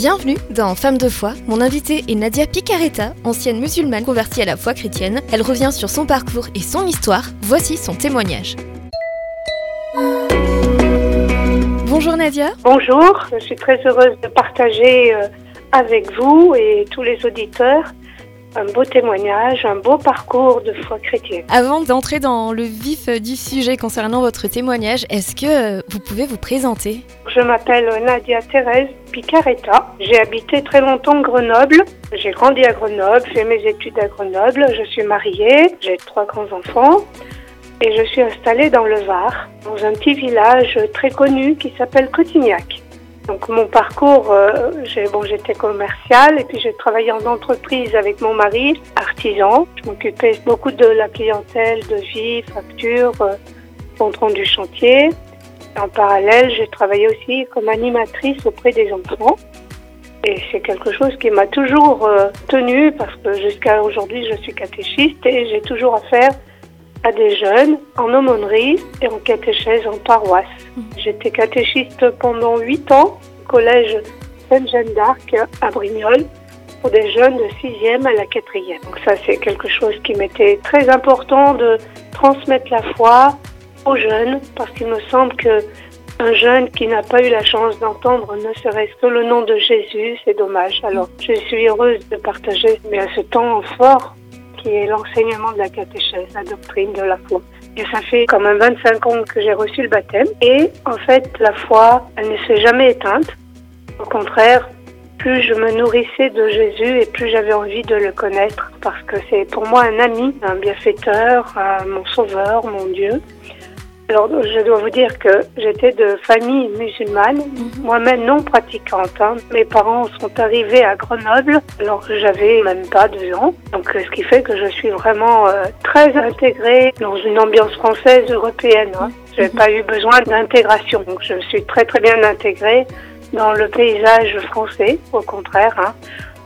Bienvenue dans Femme de foi. Mon invitée est Nadia Picaretta, ancienne musulmane convertie à la foi chrétienne. Elle revient sur son parcours et son histoire. Voici son témoignage. Bonjour Nadia. Bonjour, je suis très heureuse de partager euh, avec vous et tous les auditeurs un beau témoignage, un beau parcours de foi chrétienne. Avant d'entrer dans le vif du sujet concernant votre témoignage, est-ce que vous pouvez vous présenter? Je m'appelle Nadia Thérèse Picaretta. J'ai habité très longtemps Grenoble. J'ai grandi à Grenoble, fait mes études à Grenoble. Je suis mariée, j'ai trois grands-enfants. Et je suis installée dans le Var, dans un petit village très connu qui s'appelle Cotignac. Donc mon parcours, euh, bon, j'étais commerciale et puis j'ai travaillé en entreprise avec mon mari, artisan. Je m'occupais beaucoup de la clientèle, de vie, factures, euh, rendu chantier. En parallèle, j'ai travaillé aussi comme animatrice auprès des enfants. Et c'est quelque chose qui m'a toujours euh, tenue parce que jusqu'à aujourd'hui, je suis catéchiste et j'ai toujours affaire à des jeunes en aumônerie et en catéchèse en paroisse. J'étais catéchiste pendant huit ans au collège Sainte-Jeanne d'Arc à Brignoles pour des jeunes de sixième à la quatrième. Donc ça, c'est quelque chose qui m'était très important de transmettre la foi aux jeunes parce qu'il me semble que un jeune qui n'a pas eu la chance d'entendre ne serait-ce que le nom de Jésus, c'est dommage. Alors, je suis heureuse de partager mais à ce temps fort qui est l'enseignement de la catéchèse, la doctrine de la foi. Et ça fait quand même 25 ans que j'ai reçu le baptême. Et en fait, la foi, elle ne s'est jamais éteinte. Au contraire, plus je me nourrissais de Jésus et plus j'avais envie de le connaître parce que c'est pour moi un ami, un bienfaiteur, mon sauveur, mon Dieu. Alors, je dois vous dire que j'étais de famille musulmane, Mhm. moi-même non pratiquante. hein. Mes parents sont arrivés à Grenoble alors que j'avais même pas deux ans. Donc, euh, ce qui fait que je suis vraiment euh, très intégrée dans une ambiance française européenne. Hein. Mhm. pas eu besoin d'intégration. Donc, je suis très très bien intégrée dans le paysage français, au contraire. hein.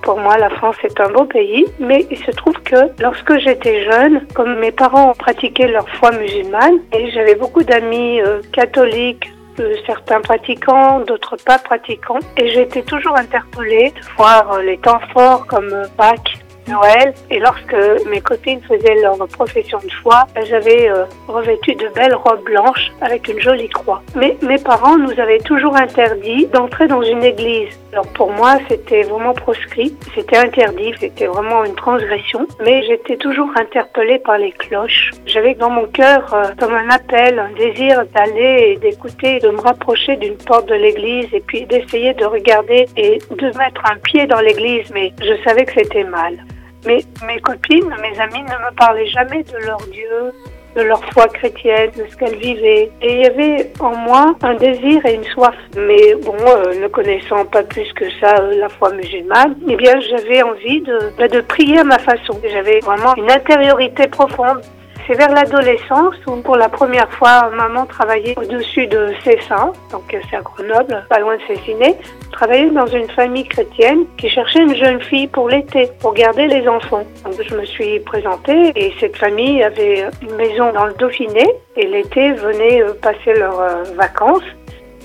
Pour moi, la France est un beau pays, mais il se trouve que lorsque j'étais jeune, comme mes parents pratiquaient leur foi musulmane, et j'avais beaucoup d'amis euh, catholiques, euh, certains pratiquants, d'autres pas pratiquants, et j'étais toujours interpellée de voir euh, les temps forts comme Pâques, Noël, et lorsque mes copines faisaient leur profession de foi, elles avaient euh, revêtu de belles robes blanches avec une jolie croix. Mais mes parents nous avaient toujours interdit d'entrer dans une église. Alors pour moi, c'était vraiment proscrit, c'était interdit, c'était vraiment une transgression, mais j'étais toujours interpellée par les cloches. J'avais dans mon cœur euh, comme un appel, un désir d'aller et d'écouter, de me rapprocher d'une porte de l'église et puis d'essayer de regarder et de mettre un pied dans l'église, mais je savais que c'était mal. Mais mes copines, mes amies ne me parlaient jamais de leur Dieu, de leur foi chrétienne, de ce qu'elles vivaient. Et il y avait en moi un désir et une soif. Mais bon, euh, ne connaissant pas plus que ça euh, la foi musulmane, eh bien j'avais envie de, bah, de prier à ma façon. J'avais vraiment une intériorité profonde. C'est vers l'adolescence où pour la première fois maman travaillait au-dessus de Cessin, donc c'est à Grenoble, pas loin de Cessiné, travaillait dans une famille chrétienne qui cherchait une jeune fille pour l'été, pour garder les enfants. Donc je me suis présentée et cette famille avait une maison dans le Dauphiné et l'été venaient euh, passer leurs euh, vacances.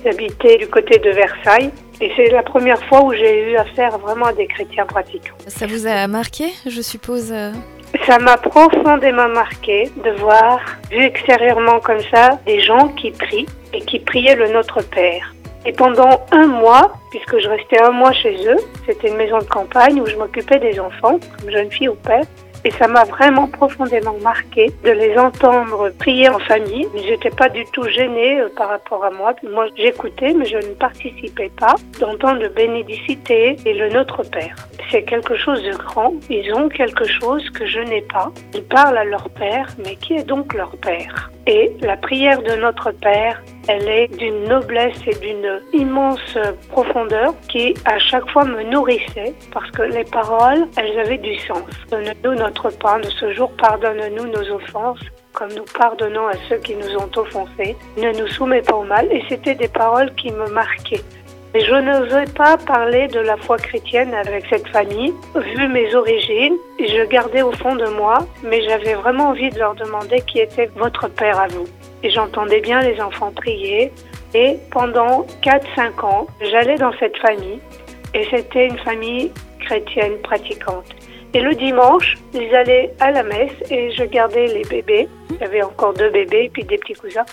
Ils habitaient du côté de Versailles et c'est la première fois où j'ai eu affaire vraiment à des chrétiens pratiquants. Ça vous a marqué, je suppose euh Ça m'a profondément marqué de voir, vu extérieurement comme ça, des gens qui prient et qui priaient le Notre Père. Et pendant un mois, puisque je restais un mois chez eux, c'était une maison de campagne où je m'occupais des enfants, comme jeune fille au père, et ça m'a vraiment profondément marqué de les entendre prier en famille. Ils n'étaient pas du tout gênés euh, par rapport à moi. Moi, j'écoutais, mais je ne participais pas. D'entendre le bénédicité et le Notre Père. C'est quelque chose de grand. Ils ont quelque chose que je n'ai pas. Ils parlent à leur Père, mais qui est donc leur Père? Et la prière de Notre Père, elle est d'une noblesse et d'une immense profondeur qui à chaque fois me nourrissait parce que les paroles, elles avaient du sens. Donne-nous notre pain de ce jour, pardonne-nous nos offenses comme nous pardonnons à ceux qui nous ont offensés. Ne nous soumets pas au mal. Et c'était des paroles qui me marquaient. Mais je n'osais pas parler de la foi chrétienne avec cette famille, vu mes origines, je gardais au fond de moi, mais j'avais vraiment envie de leur demander qui était votre père à vous. Et j'entendais bien les enfants prier, et pendant 4-5 ans, j'allais dans cette famille, Et c'était une famille chrétienne pratiquante. Et le dimanche, ils allaient à la messe et je gardais les bébés. Avait encore deux bébés et puis des petits cousins.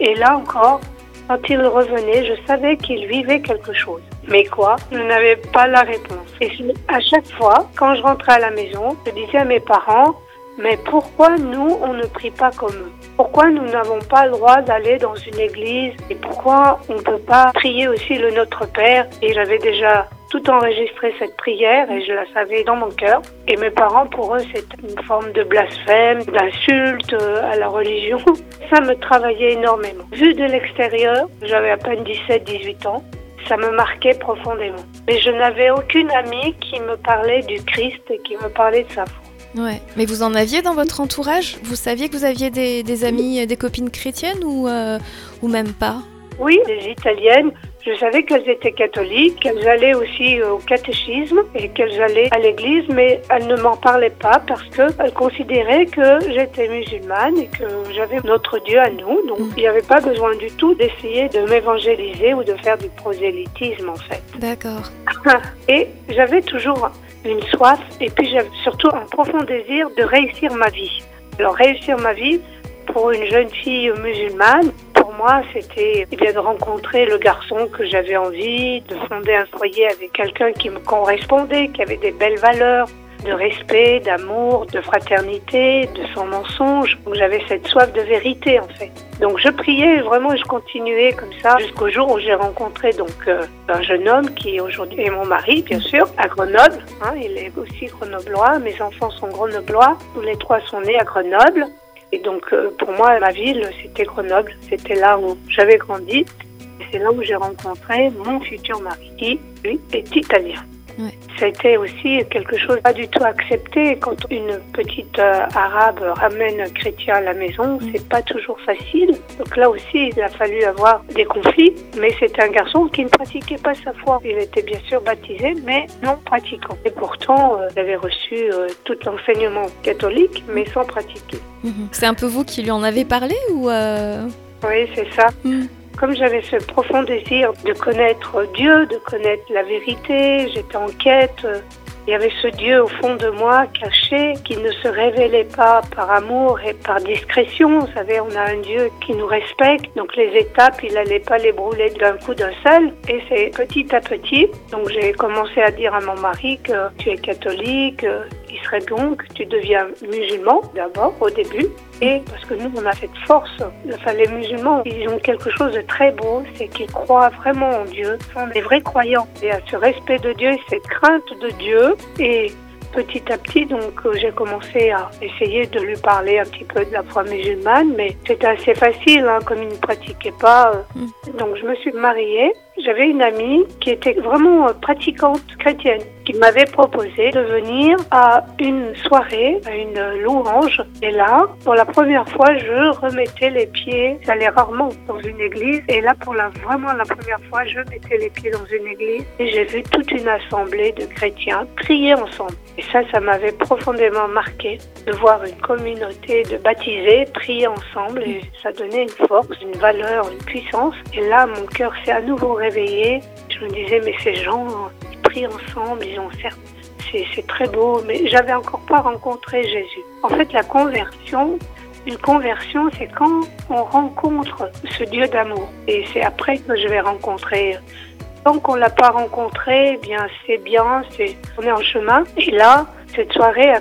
Et là encore, quand ils revenaient, je savais qu'ils vivaient quelque chose. Mais quoi? Je n'avais pas la réponse. Et à chaque fois, quand je rentrais à la maison, je disais à mes parents, mais pourquoi nous, on ne prie pas comme eux? Pourquoi nous n'avons pas le droit d'aller dans une église? Et pourquoi on ne peut pas prier aussi le Notre Père? Et j'avais déjà tout enregistré cette prière et je la savais dans mon cœur. Et mes parents, pour eux, c'était une forme de blasphème, d'insulte à la religion. Ça me travaillait énormément. Vu de l'extérieur, j'avais à peine 17-18 ans, ça me marquait profondément. Mais je n'avais aucune amie qui me parlait du Christ et qui me parlait de sa foi. Mais vous en aviez dans votre entourage? Vous saviez que vous aviez des, amis, des copines chrétiennes ou, euh, ou même pas? Oui, des italiennes. Je savais qu'elles étaient catholiques, qu'elles allaient aussi au catéchisme et qu'elles allaient à l'église, mais elles ne m'en parlaient pas parce qu'elles considéraient que j'étais musulmane et que j'avais notre Dieu à nous. Donc mm. il n'y avait pas besoin du tout d'essayer de m'évangéliser ou de faire du prosélytisme en fait. D'accord. Et j'avais toujours une soif et puis j'avais surtout un profond désir de réussir ma vie. Alors réussir ma vie pour une jeune fille musulmane, moi, c'était bien de rencontrer le garçon que j'avais envie, de fonder un foyer avec quelqu'un qui me correspondait, qui avait des belles valeurs, de respect, d'amour, de fraternité, de son mensonge. J'avais cette soif de vérité en fait. Donc je priais vraiment et je continuais comme ça jusqu'au jour où j'ai rencontré donc euh, un jeune homme qui aujourd'hui est mon mari bien sûr à Grenoble. Hein, il est aussi grenoblois. Mes enfants sont grenoblois. Tous les trois sont nés à Grenoble. Et donc euh, pour moi ma ville c'était Grenoble. C'était là où j'avais grandi. C'est là où j'ai rencontré mon futur mari qui lui est italien. Ça a été aussi quelque chose pas du tout accepté quand une petite euh, arabe ramène un chrétien à la maison. Mm. C'est pas toujours facile. Donc là aussi, il a fallu avoir des conflits. Mais c'était un garçon qui ne pratiquait pas sa foi. Il était bien sûr baptisé, mais non pratiquant. Et pourtant, euh, il avait reçu euh, tout l'enseignement catholique, mais sans pratiquer. Mm-hmm. C'est un peu vous qui lui en avez parlé ou Oui, c'est ça. Mm comme j'avais ce profond désir de connaître Dieu, de connaître la vérité, j'étais en quête. Il y avait ce Dieu au fond de moi caché qui ne se révélait pas par amour et par discrétion. Vous savez, on a un Dieu qui nous respecte, donc les étapes, il n'allait pas les brûler d'un coup d'un seul. Et c'est petit à petit. Donc j'ai commencé à dire à mon mari que tu es catholique, il serait bon que tu deviens musulman d'abord au début parce que nous, on a cette force. Enfin, les musulmans, ils ont quelque chose de très beau, c'est qu'ils croient vraiment en Dieu, ils sont des vrais croyants. Et à ce respect de Dieu, cette crainte de Dieu. Et petit à petit, donc, euh, j'ai commencé à essayer de lui parler un petit peu de la foi musulmane, mais c'était assez facile, hein, comme il ne pratiquait pas. Euh. Mm. Donc, je me suis mariée. J'avais une amie qui était vraiment euh, pratiquante chrétienne qui m'avait proposé de venir à une soirée, à une louange. Et là, pour la première fois, je remettais les pieds. J'allais rarement dans une église. Et là, pour la, vraiment la première fois, je mettais les pieds dans une église. Et j'ai vu toute une assemblée de chrétiens prier ensemble. Et ça, ça m'avait profondément marqué de voir une communauté de baptisés prier ensemble. Et ça donnait une force, une valeur, une puissance. Et là, mon cœur s'est à nouveau Je me disais, mais ces gens, ensemble, ils ont certes, c'est très beau, mais j'avais encore pas rencontré Jésus. En fait, la conversion, une conversion, c'est quand on rencontre ce Dieu d'amour. Et c'est après que je vais rencontrer. Tant qu'on l'a pas rencontré, eh bien c'est bien, c'est on est en chemin. Et là, cette soirée, a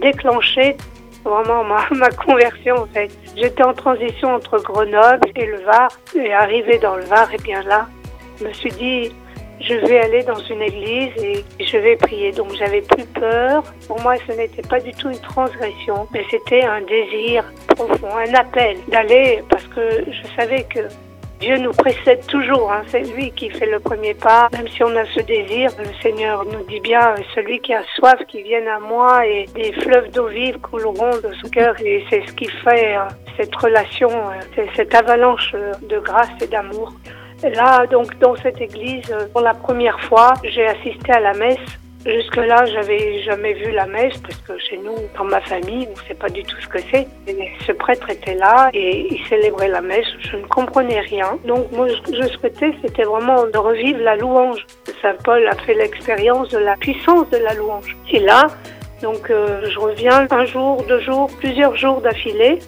déclenché vraiment ma, conversion en fait. J'étais en transition entre Grenoble et le Var, et arrivé dans le Var, et bien là, je me suis dit, je vais aller dans une église et je vais prier. Donc j'avais plus peur. Pour moi, ce n'était pas du tout une transgression, mais c'était un désir profond, un appel d'aller parce que je savais que Dieu nous précède toujours, hein. c'est lui qui fait le premier pas. Même si on a ce désir, le Seigneur nous dit bien, celui qui a soif, qui vienne à moi et des fleuves d'eau vive couleront de son cœur. Et c'est ce qui fait euh, cette relation, euh, cette avalanche de grâce et d'amour. Là, donc, dans cette église, euh, pour la première fois, j'ai assisté à la messe. Jusque-là, j'avais jamais vu la messe parce que chez nous, dans ma famille, on ne sait pas du tout ce que c'est. Ce prêtre était là et il célébrait la messe. Je ne comprenais rien. Donc, moi, je souhaitais, c'était vraiment de revivre la louange, Saint Paul a fait l'expérience de la puissance de la louange. Et là, donc euh, je reviens un jour, deux jours, plusieurs jours d'affilée,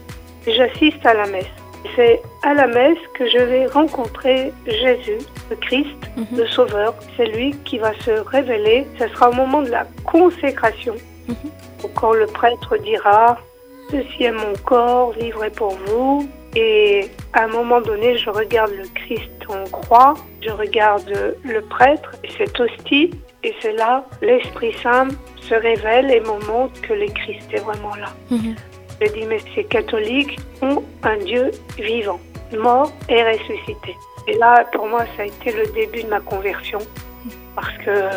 et j'assiste à la messe. C'est à la messe que je vais rencontrer Jésus, le Christ, Mhm. le Sauveur. C'est lui qui va se révéler. Ce sera au moment de la consécration. Mhm. Quand le prêtre dira Ceci est mon corps livré pour vous. Et à un moment donné, je regarde le Christ en croix, je regarde le prêtre et cette hostie, et c'est là l'Esprit Saint se révèle et me montre que le Christ est vraiment là. Mhm. Je dis, mais ces catholiques ont un Dieu vivant, mort et ressuscité. Et là, pour moi, ça a été le début de ma conversion, parce que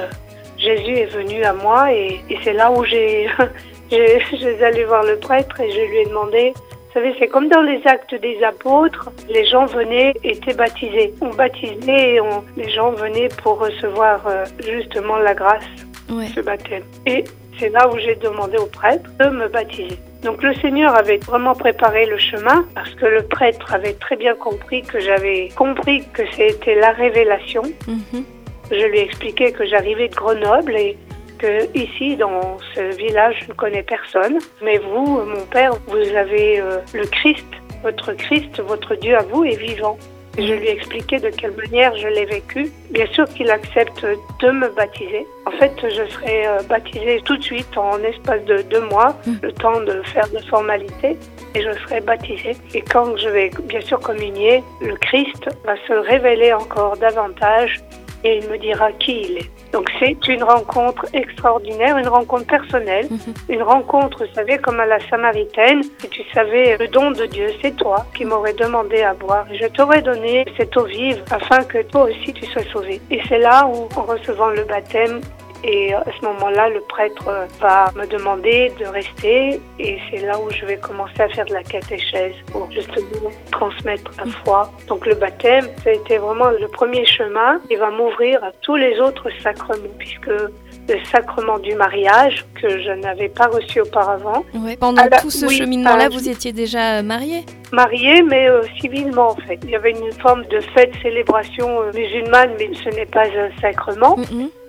Jésus est venu à moi et, et c'est là où j'ai, j'ai, allée voir le prêtre et je lui ai demandé, vous savez, c'est comme dans les actes des apôtres, les gens venaient, étaient baptisés. On baptisait et on- les gens venaient pour recevoir euh, justement la grâce Ouais. ce baptême. Et c'est là où j'ai demandé au prêtre de me baptiser. Donc le Seigneur avait vraiment préparé le chemin parce que le prêtre avait très bien compris que j'avais compris que c'était la révélation. Mhm. Je lui ai expliqué que j'arrivais de Grenoble et que ici, dans ce village, je ne connais personne. Mais vous, mon père, vous avez euh, le Christ. Votre Christ, votre Dieu à vous est vivant. Je lui ai expliqué de quelle manière je l'ai vécu. Bien sûr qu'il accepte de me baptiser. En fait, je serai euh, baptisée tout de suite en espace de deux mois, Mm. le temps de faire des formalités. Et je serai baptisée. Et quand je vais bien sûr communier, le Christ va se révéler encore davantage et il me dira qui il est. Donc c'est une rencontre extraordinaire, une rencontre personnelle, Mhm. une rencontre, vous savez, comme à la Samaritaine, si tu savais le don de Dieu, c'est toi qui m'aurais demandé à boire et je t'aurais donné cette eau vive afin que toi aussi tu sois sauvé. Et c'est là où, en recevant le baptême, et à ce moment-là, le prêtre va me demander de rester et c'est là où je vais commencer à faire de la catéchèse pour justement transmettre la foi. Donc le baptême, ça a été vraiment le premier chemin qui va m'ouvrir à tous les autres sacrements puisque le sacrement du mariage que je n'avais pas reçu auparavant, Ouais. Pendant Ah tout ce oui, cheminement-là, euh, vous étiez déjà mariée mariée mais euh, civilement en fait. Il y avait une forme de fête, célébration euh, musulmane mais ce n'est pas un sacrement.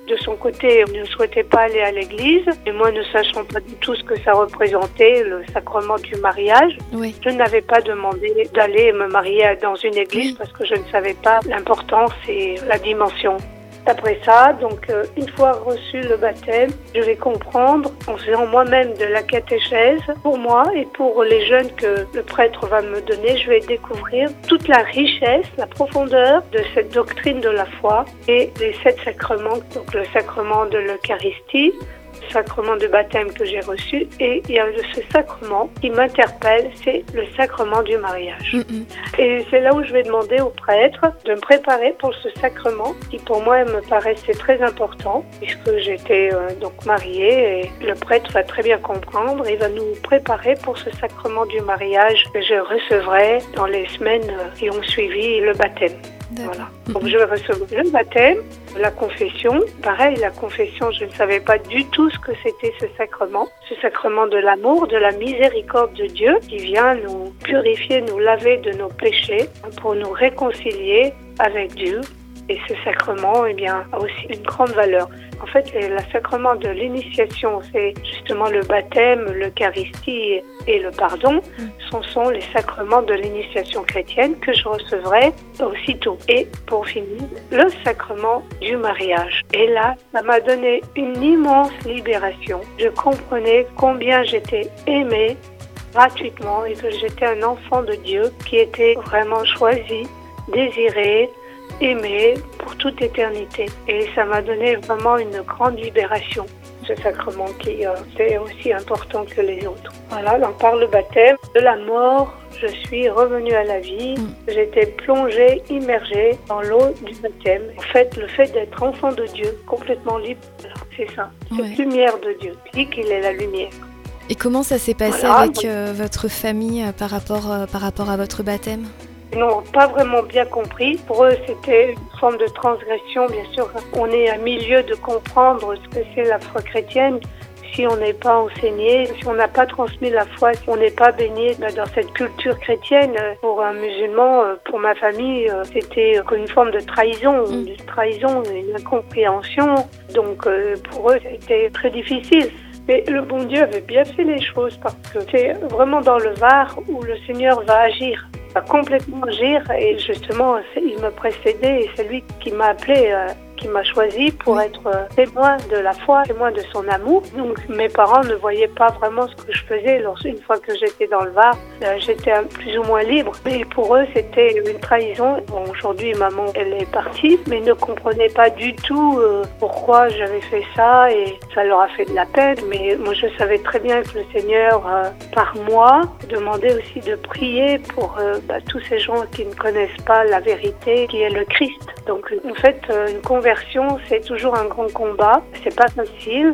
De son côté, ne souhaitait pas aller à l'église, et moi ne sachant pas du tout ce que ça représentait, le sacrement du mariage, Oui. je n'avais pas demandé d'aller me marier dans une église Oui. parce que je ne savais pas l'importance et la dimension. Après ça, donc euh, une fois reçu le baptême, je vais comprendre en faisant moi-même de la catéchèse pour moi et pour les jeunes que le prêtre va me donner, je vais découvrir toute la richesse, la profondeur de cette doctrine de la foi et les sept sacrements, donc le sacrement de l'Eucharistie, le sacrement de baptême que j'ai reçu et il y a ce sacrement qui m'interpelle, c'est le sacrement du mariage. Mhm. Et c'est là où je vais demander au prêtre de me préparer pour ce sacrement qui pour moi me paraissait très important puisque j'étais euh, donc mariée et le prêtre va très bien comprendre et va nous préparer pour ce sacrement du mariage que je recevrai dans les semaines euh, qui ont suivi le baptême. Voilà. Donc je vais recevoir le baptême, la confession. Pareil, la confession, je ne savais pas du tout ce que c'était ce sacrement. Ce sacrement de l'amour, de la miséricorde de Dieu qui vient nous purifier, nous laver de nos péchés pour nous réconcilier avec Dieu. Et ce sacrement, eh bien, a aussi une grande valeur. En fait, le sacrement de l'initiation, c'est justement le baptême, l'Eucharistie et le pardon. Ce sont les sacrements de l'initiation chrétienne que je recevrai aussitôt. Et pour finir, le sacrement du mariage. Et là, ça m'a donné une immense libération. Je comprenais combien j'étais aimée gratuitement et que j'étais un enfant de Dieu qui était vraiment choisi, désiré, aimé pour toute éternité. Et ça m'a donné vraiment une grande libération, ce sacrement qui euh, est aussi important que les autres. Voilà, parle le baptême, de la mort, je suis revenue à la vie, Mm. j'étais plongée, immergée dans l'eau du baptême. En fait, le fait d'être enfant de Dieu, complètement libre, c'est ça, cette Ouais. lumière de Dieu, dit qu'il est la lumière. Et comment ça s'est passé Voilà, avec euh, votre famille euh, par, rapport, euh, par rapport à votre baptême? Ils n'ont pas vraiment bien compris. Pour eux, c'était une forme de transgression. Bien sûr, on est à milieu de comprendre ce que c'est la foi chrétienne. si on n'est pas enseigné, si on n'a pas transmis la foi, si on n'est pas baigné dans cette culture chrétienne, pour un musulman, pour ma famille, c'était comme une forme de trahison, mm. une trahison, une incompréhension. Donc pour eux, c'était très difficile. Mais le bon Dieu avait bien fait les choses parce que c'est vraiment dans le Var où le Seigneur va agir, complètement agir. Et justement, il me précédait et c'est lui qui m'a appelé euh, qui m'a choisi pour être euh, témoin de la foi, témoin de son amour. Donc mes parents ne voyaient pas vraiment ce que je faisais. Une fois que j'étais dans le Var, euh, j'étais plus ou moins libre. Mais pour eux, c'était une trahison. Bon, aujourd'hui, maman, elle est partie, mais ne comprenait pas du tout euh, pourquoi j'avais fait ça et ça leur a fait de la peine. Mais moi, je savais très bien que le Seigneur, par moi, demandait aussi de prier pour bah, tous ces gens qui ne connaissent pas la vérité, qui est le Christ. Donc, en fait, une conversion c'est toujours un grand combat. C'est pas facile.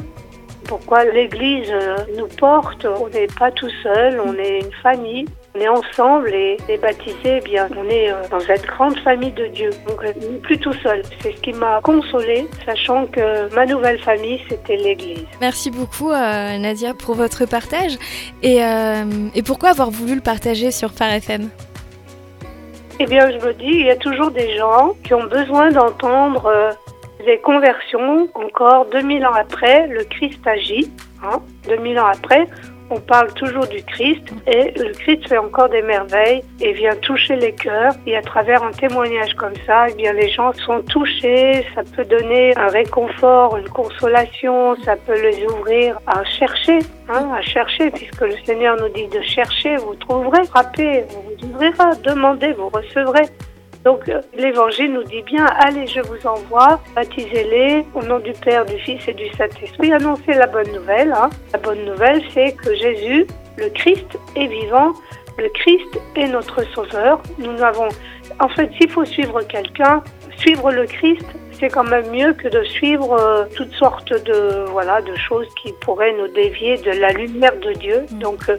Pourquoi l'Église euh, nous porte? On n'est pas tout seul, on est une famille. On est ensemble et les baptisés, eh bien, on est euh, dans cette grande famille de Dieu. Donc, on n'est plus tout seul. C'est ce qui m'a consolée, sachant que ma nouvelle famille, c'était l'Église. Merci beaucoup, euh, Nadia, pour votre partage. Et, et pourquoi avoir voulu le partager sur Phare FM eh bien, je me dis, il y a toujours des gens qui ont besoin d'entendre des conversions, encore 2000 ans après, le Christ agit. Hein, 2000 ans après, on parle toujours du Christ et le Christ fait encore des merveilles et vient toucher les cœurs. Et à travers un témoignage comme ça, eh bien les gens sont touchés. Ça peut donner un réconfort, une consolation. Ça peut les ouvrir à chercher, hein, à chercher, puisque le Seigneur nous dit de chercher, vous trouverez, frappez, vous vous ouvrirez, demandez, vous recevrez. Donc euh, l'évangile nous dit bien, allez, je vous envoie, baptisez-les au nom du Père, du Fils et du Saint-Esprit, annoncez la bonne nouvelle. Hein. La bonne nouvelle, c'est que Jésus, le Christ, est vivant. Le Christ est notre Sauveur. Nous avons, en fait, s'il faut suivre quelqu'un, suivre le Christ, c'est quand même mieux que de suivre euh, toutes sortes de voilà de choses qui pourraient nous dévier de la lumière de Dieu. Mm. Donc euh,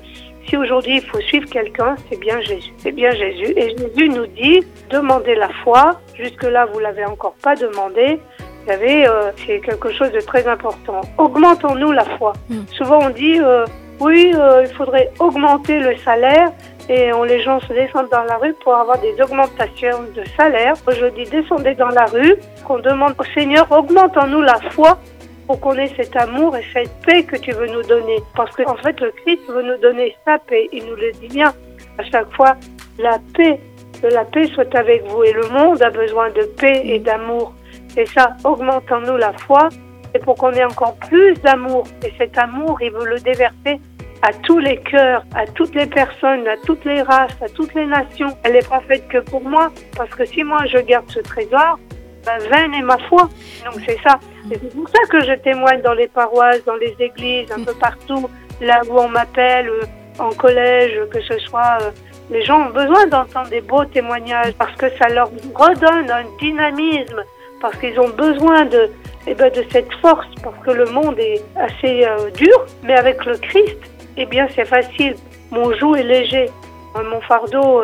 si aujourd'hui il faut suivre quelqu'un, c'est bien Jésus. C'est bien Jésus. Et Jésus nous dit, demandez la foi. Jusque-là, vous l'avez encore pas demandé. Vous savez, euh, c'est quelque chose de très important. Augmentons-nous la foi. Hmm. Souvent, on dit, euh, oui, euh, il faudrait augmenter le salaire. Et on, les gens se descendent dans la rue pour avoir des augmentations de salaire. Je dis, descendez dans la rue, qu'on demande au Seigneur, augmentons-nous la foi pour qu'on ait cet amour et cette paix que tu veux nous donner. Parce que en fait, le Christ veut nous donner sa paix. Il nous le dit bien à chaque fois. La paix, que la paix soit avec vous. Et le monde a besoin de paix et d'amour. C'est ça, augmentons-nous la foi. Et pour qu'on ait encore plus d'amour. Et cet amour, il veut le déverser à tous les cœurs, à toutes les personnes, à toutes les races, à toutes les nations. Elle n'est pas faite que pour moi. Parce que si moi je garde ce trésor, ben, vaine est ma foi. Donc c'est ça. C'est pour ça que je témoigne dans les paroisses, dans les églises, un peu partout, là où on m'appelle, euh, en collège, que ce soit. Euh, les gens ont besoin d'entendre des beaux témoignages parce que ça leur redonne un dynamisme, parce qu'ils ont besoin de, eh ben, de cette force, parce que le monde est assez euh, dur, mais avec le Christ, eh bien c'est facile. Mon joug est léger, mon fardeau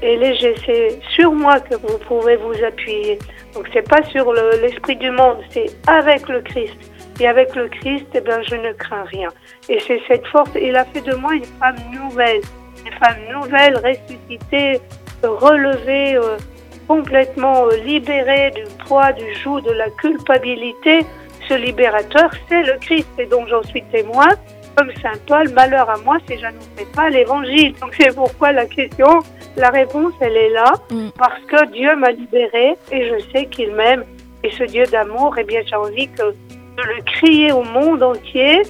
est léger. C'est sur moi que vous pouvez vous appuyer. Donc c'est pas sur l'esprit du monde, c'est avec le Christ. Et avec le Christ, eh ben, je ne crains rien. Et c'est cette force. Il a fait de moi une femme nouvelle, une femme nouvelle, ressuscitée, relevée, euh, complètement euh, libérée du poids, du joug, de la culpabilité. Ce libérateur, c'est le Christ, et donc j'en suis témoin. Comme Saint Paul, malheur à moi si je pas l'évangile. Donc c'est pourquoi la question, la réponse, elle est là, mm. parce que Dieu m'a libérée et je sais qu'il m'aime. Et ce Dieu d'amour, eh bien, j'ai envie que, de le crier au monde entier.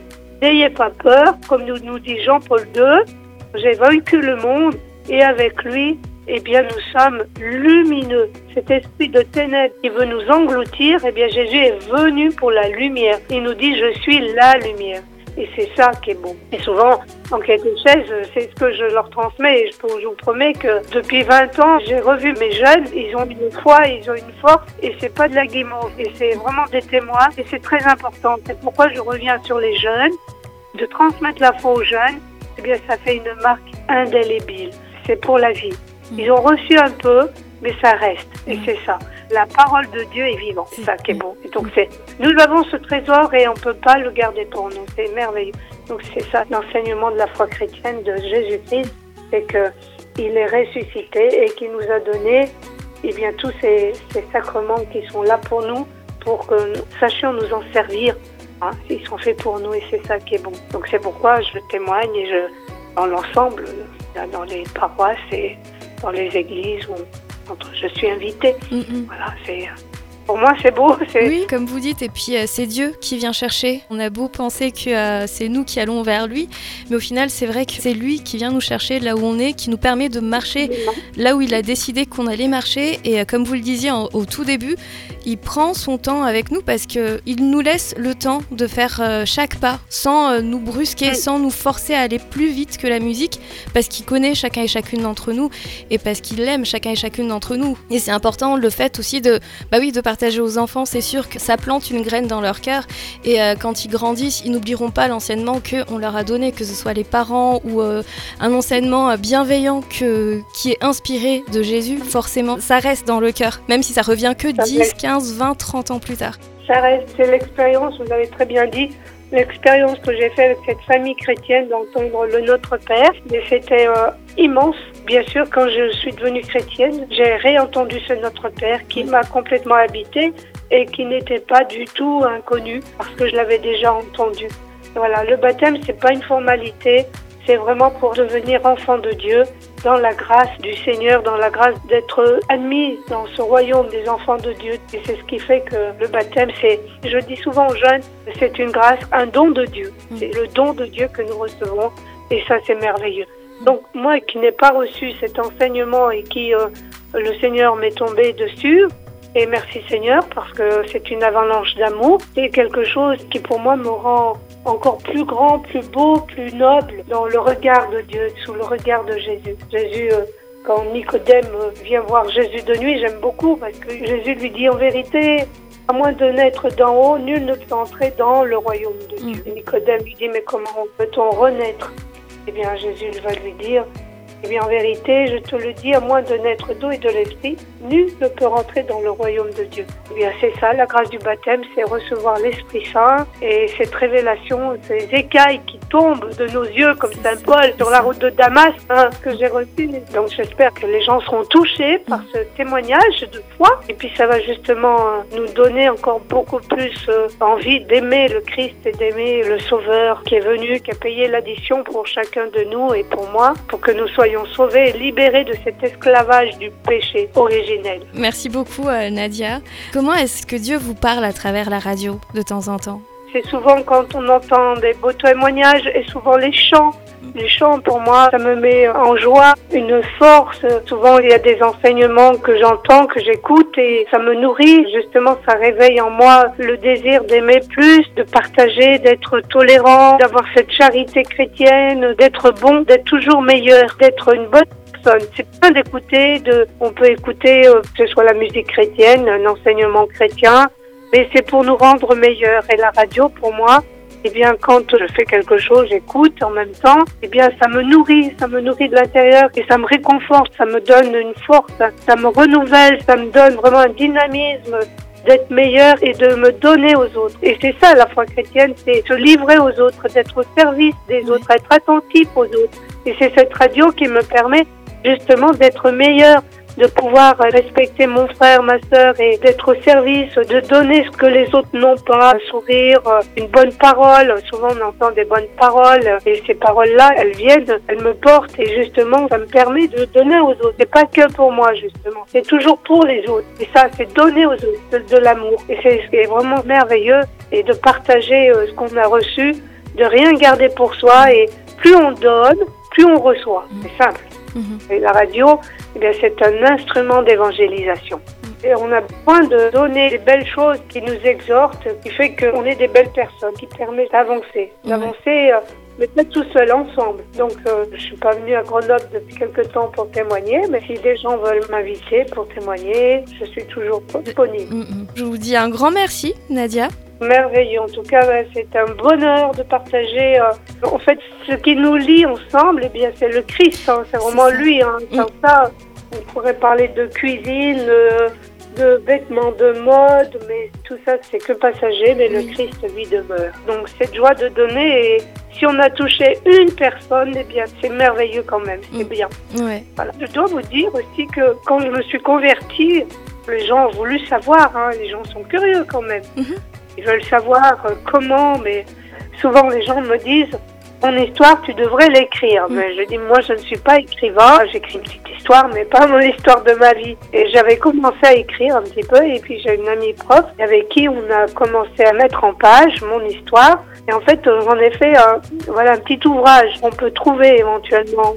N'ayez pas peur, comme nous, nous dit Jean-Paul II. J'ai vaincu le monde et avec lui, eh bien, nous sommes lumineux. Cet esprit de ténèbres qui veut nous engloutir, eh bien, Jésus est venu pour la lumière. Il nous dit, je suis la lumière. Et c'est ça qui est beau. Et souvent, en catéchèse, c'est ce que je leur transmets. Et je vous promets que depuis 20 ans, j'ai revu mes jeunes. Ils ont une foi, ils ont une force. Et c'est pas de la guimauve. Et c'est vraiment des témoins. Et c'est très important. C'est pourquoi je reviens sur les jeunes. De transmettre la foi aux jeunes, eh bien, ça fait une marque indélébile. C'est pour la vie. Ils ont reçu un peu, mais ça reste. Et c'est ça. La parole de Dieu est vivante. C'est ça qui est bon. Et donc c'est, nous avons ce trésor et on peut pas le garder pour nous. C'est merveilleux. Donc c'est ça l'enseignement de la foi chrétienne de Jésus-Christ, c'est que il est ressuscité et qu'il nous a donné, eh bien tous ces, ces sacrements qui sont là pour nous, pour que nous sachions nous en servir. Hein. Ils sont faits pour nous et c'est ça qui est bon. Donc c'est pourquoi je témoigne et je, dans l'ensemble, dans les paroisses et dans les églises où je suis invitée. Mm, mm. Voilà, c'est pour moi, c'est beau. Oui, comme vous dites, et puis euh, c'est Dieu qui vient chercher. On a beau penser que euh, c'est nous qui allons vers lui, mais au final, c'est vrai que c'est lui qui vient nous chercher là où on est, qui nous permet de marcher là où il a décidé qu'on allait marcher. Et euh, comme vous le disiez au tout début, il prend son temps avec nous parce qu'il nous laisse le temps de faire chaque pas sans nous brusquer, sans nous forcer à aller plus vite que la musique, parce qu'il connaît chacun et chacune d'entre nous et parce qu'il aime chacun et chacune d'entre nous. Et c'est important le fait aussi de, bah oui, de partager aux enfants, c'est sûr que ça plante une graine dans leur cœur. Et euh, quand ils grandissent, ils n'oublieront pas l'enseignement qu'on leur a donné, que ce soit les parents ou euh, un enseignement bienveillant que, qui est inspiré de Jésus. Forcément, ça reste dans le cœur, même si ça revient que 10, 15, 20, 30 ans plus tard. Ça reste, c'est l'expérience, vous avez très bien dit, l'expérience que j'ai faite avec cette famille chrétienne d'entendre le Notre Père. Et c'était euh, immense. Bien sûr, quand je suis devenue chrétienne, j'ai réentendu ce Notre Père qui m'a complètement habité et qui n'était pas du tout inconnu parce que je l'avais déjà entendu. Voilà, le baptême, c'est pas une formalité, c'est vraiment pour devenir enfant de Dieu dans la grâce du Seigneur, dans la grâce d'être admis dans ce royaume des enfants de Dieu. Et c'est ce qui fait que le baptême, c'est, je dis souvent aux jeunes, c'est une grâce, un don de Dieu. Mm. C'est le don de Dieu que nous recevons et ça, c'est merveilleux. Donc moi qui n'ai pas reçu cet enseignement et qui euh, le Seigneur m'est tombé dessus, et merci Seigneur parce que c'est une avalanche d'amour, c'est quelque chose qui pour moi me rend encore plus grand, plus beau, plus noble dans le regard de Dieu, sous le regard de Jésus. Jésus, euh, quand Nicodème vient voir Jésus de nuit, j'aime beaucoup parce que Jésus lui dit en vérité, à moins de naître d'en haut, nul ne peut entrer dans le royaume de Dieu. Mm. Nicodème lui dit, mais comment peut-on renaître? Eh bien, Jésus va lui dire, eh bien, en vérité, je te le dis, à moins de naître d'eau et de l'esprit, nul ne peut rentrer dans le royaume de Dieu. Eh bien, c'est ça, la grâce du baptême, c'est recevoir l'Esprit Saint et cette révélation, ces écailles qui tombent de nos yeux comme Saint Paul sur la route de Damas hein, que j'ai reçu. Donc, j'espère que les gens seront touchés par ce témoignage de foi et puis ça va justement nous donner encore beaucoup plus euh, envie d'aimer le Christ et d'aimer le Sauveur qui est venu, qui a payé l'addition pour chacun de nous et pour moi, pour que nous soyons sauvés et libérés de cet esclavage du péché originel. Merci beaucoup euh, Nadia. Comment est-ce que Dieu vous parle à travers la radio de temps en temps? C'est souvent quand on entend des beaux témoignages et souvent les chants les chants, pour moi, ça me met en joie, une force. Souvent, il y a des enseignements que j'entends, que j'écoute et ça me nourrit. Justement, ça réveille en moi le désir d'aimer plus, de partager, d'être tolérant, d'avoir cette charité chrétienne, d'être bon, d'être toujours meilleur, d'être une bonne personne. C'est bien d'écouter, de, on peut écouter, euh, que ce soit la musique chrétienne, un enseignement chrétien, mais c'est pour nous rendre meilleurs. Et la radio, pour moi, eh bien, quand je fais quelque chose, j'écoute en même temps, eh bien, ça me nourrit, ça me nourrit de l'intérieur et ça me réconforte, ça me donne une force, ça me renouvelle, ça me donne vraiment un dynamisme d'être meilleur et de me donner aux autres. Et c'est ça la foi chrétienne, c'est se livrer aux autres, d'être au service des autres, être attentif aux autres. Et c'est cette radio qui me permet justement d'être meilleur, de pouvoir respecter mon frère, ma sœur et d'être au service, de donner ce que les autres n'ont pas, un sourire, une bonne parole. Souvent on entend des bonnes paroles et ces paroles-là, elles viennent, elles me portent et justement ça me permet de donner aux autres. C'est pas que pour moi justement, c'est toujours pour les autres. Et ça, c'est donner aux autres de, l'amour. Et c'est ce qui est vraiment merveilleux et de partager euh, ce qu'on a reçu, de rien garder pour soi et plus on donne, plus on reçoit. C'est simple. Et la radio, eh c'est un instrument d'évangélisation. Mhm. Et on a besoin de donner des belles choses qui nous exhortent, qui fait qu'on est des belles personnes, qui permettent d'avancer. D'avancer, euh, peut-être tout seul, ensemble. Donc, euh, je suis pas venue à Grenoble depuis quelques temps pour témoigner, mais si des gens veulent m'inviter pour témoigner, je suis toujours disponible. Mhm. Je vous dis un grand merci, Nadia merveilleux. En tout cas, c'est un bonheur de partager. Euh, en fait, ce qui nous lie ensemble, eh bien, c'est le Christ. Hein. c'est vraiment lui. Hein. Mm. Sans ça, On pourrait parler de cuisine, euh, de vêtements de mode, mais tout ça c'est que passager, mais le Christ lui demeure. Donc cette joie de donner, et si on a touché une personne, eh bien c'est merveilleux quand même, c'est mm. bien. Ouais. Voilà. Je dois vous dire aussi que quand je me suis convertie, les gens ont voulu savoir, hein, les gens sont curieux quand même. Mhm. Ils veulent savoir euh, comment, mais souvent les gens me disent mon histoire, tu devrais l'écrire. Mais je dis, moi, je ne suis pas écrivain. J'écris une petite histoire, mais pas mon histoire de ma vie. Et j'avais commencé à écrire un petit peu. Et puis, j'ai une amie prof avec qui on a commencé à mettre en page mon histoire. Et en fait, j'en ai fait un, voilà, un petit ouvrage qu'on peut trouver éventuellement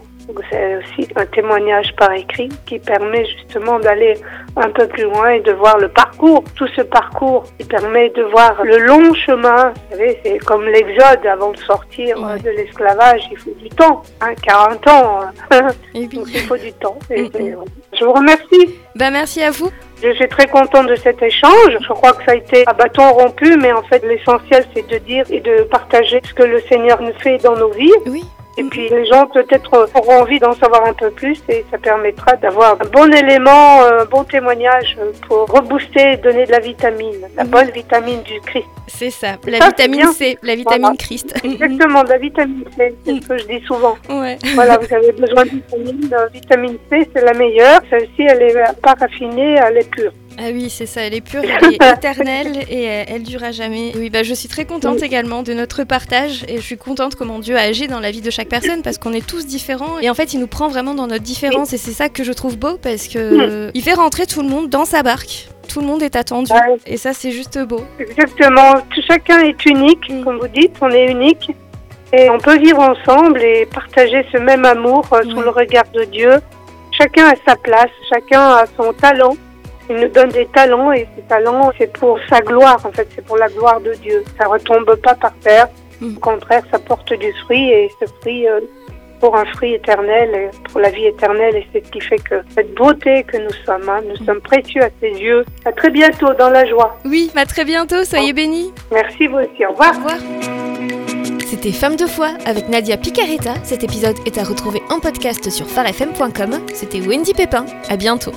c'est aussi un témoignage par écrit qui permet justement d'aller un peu plus loin et de voir le parcours, tout ce parcours qui permet de voir le long chemin. Vous savez, c'est comme l'exode avant de sortir de l'esclavage, il faut du temps, hein, 40 ans. Hein. il faut du temps. Je vous remercie. Ben, merci à vous. Je suis très contente de cet échange. Je crois que ça a été à bâton rompu, mais en fait, l'essentiel, c'est de dire et de partager ce que le Seigneur nous fait dans nos vies. Oui. Et puis les gens peut-être auront envie d'en savoir un peu plus et ça permettra d'avoir un bon élément, un bon témoignage pour rebooster, donner de la vitamine, la mhm. bonne vitamine du Christ. C'est ça, la vitamine C, la vitamine Christ. Exactement, la vitamine C, c'est ce que je dis souvent. Ouais. Voilà, vous avez besoin de vitamine. La vitamine C, c'est la meilleure. Celle-ci, elle est pas raffinée, elle est pure. Ah oui, c'est ça, elle est pure, elle est éternelle et elle, durera jamais. Oui, bah, je suis très contente également de notre partage et je suis contente comment Dieu a agi dans la vie de chaque personne parce qu'on est tous différents et en fait il nous prend vraiment dans notre différence et c'est ça que je trouve beau parce que il fait rentrer tout le monde dans sa barque. Tout le monde est attendu et ça c'est juste beau. Exactement, chacun est unique, mm. comme vous dites, on est unique et on peut vivre ensemble et partager ce même amour euh, sous le regard de Dieu. Chacun a sa place, chacun a son talent il nous donne des talents et ces talents, c'est pour sa gloire, en fait, c'est pour la gloire de Dieu. Ça retombe pas par terre. Mm. Au contraire, ça porte du fruit et ce fruit, euh, pour un fruit éternel, et pour la vie éternelle. Et c'est ce qui fait que cette beauté que nous sommes, hein, nous sommes précieux à ses yeux. À très bientôt dans la joie. Oui, à très bientôt. Soyez bénis. Merci vous aussi. Au revoir. Au revoir. C'était Femme de foi avec Nadia Picaretta. Cet épisode est à retrouver en podcast sur farfm.com. C'était Wendy Pépin. À bientôt.